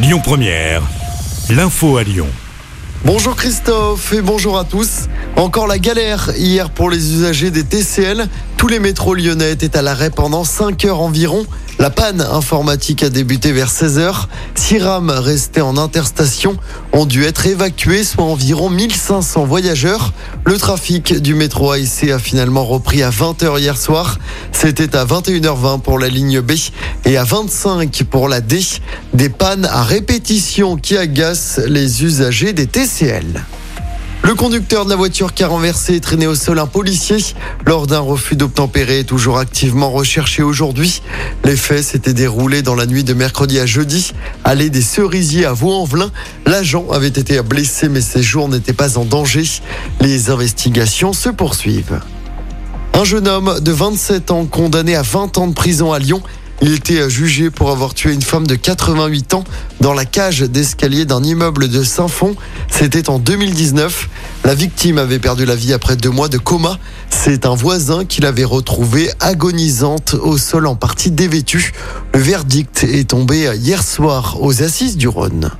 Lyon Première, l'info à Lyon. Bonjour Christophe et bonjour à tous. Encore la galère hier pour les usagers des TCL. Tous les métros lyonnais étaient à l'arrêt pendant 5 heures environ. La panne informatique a débuté vers 16 heures. Six rames restées en interstation ont dû être évacuées, soit environ 1500 voyageurs. Le trafic du métro AIC a finalement repris à 20h hier soir. C'était à 21h20 pour la ligne B et à 25 pour la D. Des pannes à répétition qui agacent les usagers des TCL. Le conducteur de la voiture qui a renversé et traîné au sol un policier lors d'un refus d'obtempérer toujours activement recherché aujourd'hui. Les faits s'étaient déroulés dans la nuit de mercredi à jeudi, allée des Cerisiers à Vaux-en-Velin. L'agent avait été blessé mais ses jours n'étaient pas en danger. Les investigations se poursuivent. Un jeune homme de 27 ans condamné à 20 ans de prison à Lyon il était jugé pour avoir tué une femme de 88 ans dans la cage d'escalier d'un immeuble de Saint-Fond. C'était en 2019. La victime avait perdu la vie après deux mois de coma. C'est un voisin qui l'avait retrouvée agonisante au sol en partie dévêtue. Le verdict est tombé hier soir aux assises du Rhône.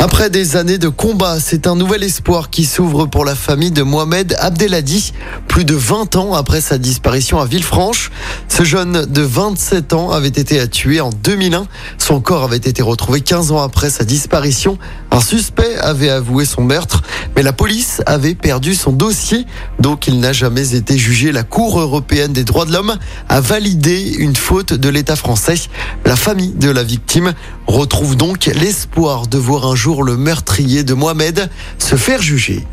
Après des années de combat, c'est un nouvel espoir qui s'ouvre pour la famille de Mohamed Abdelhadi, plus de 20 ans après sa disparition à Villefranche. Ce jeune de 27 ans avait été tué en 2001. Son corps avait été retrouvé 15 ans après sa disparition. Un suspect avait avoué son meurtre, mais la police avait perdu son dossier, donc il n'a jamais été jugé. La Cour européenne des droits de l'homme a validé une faute de l'État français. La famille de la victime retrouve donc l'espoir de voir un jour le meurtrier de Mohamed se faire juger.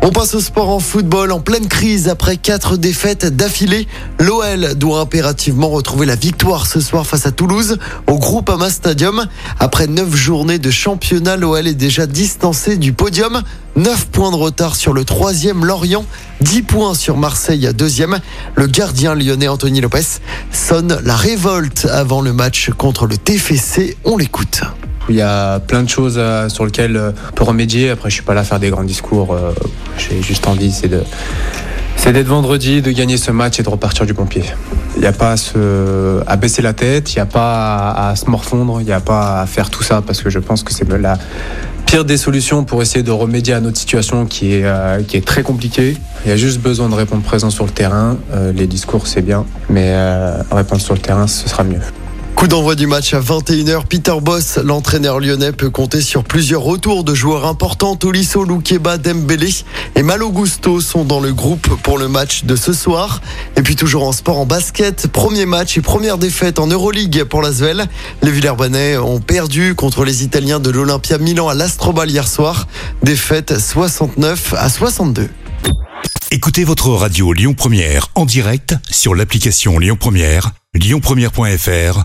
On passe au sport en football en pleine crise après quatre défaites d'affilée. L'OL doit impérativement retrouver la victoire ce soir face à Toulouse au Groupama Stadium. Après neuf journées de championnat, l'OL est déjà distancé du podium. 9 points de retard sur le troisième Lorient, 10 points sur Marseille deuxième. Le gardien lyonnais Anthony Lopez sonne la révolte avant le match contre le TFC. On l'écoute. Il y a plein de choses euh, sur lesquelles euh, on peut remédier. Après, je suis pas là à faire des grands discours. Euh, j'ai juste envie, c'est de d'être vendredi, de gagner ce match et de repartir du pompier. Il n'y a pas à, se, à baisser la tête, il n'y a pas à, se morfondre, il n'y a pas à faire tout ça parce que je pense que c'est la pire des solutions pour essayer de remédier à notre situation qui est, qui est très compliquée. Il y a juste besoin de répondre présent sur le terrain. les discours, c'est bien, mais répondre sur le terrain, ce sera mieux. Coup d'envoi du match à 21h. Peter Boss, l'entraîneur lyonnais, peut compter sur plusieurs retours de joueurs importants. Tolisso, Loukeba, Dembélé et Malo Gusto sont dans le groupe pour le match de ce soir. Et puis toujours en sport, en basket, premier match et première défaite en Euroleague pour la Svel. Les Villers-Banais ont perdu contre les Italiens de l'Olympia Milan à l'Astrobal hier soir. Défaite 69 à 62. Écoutez votre radio Lyon Première en direct sur l'application Lyon Première, lyonpremière.fr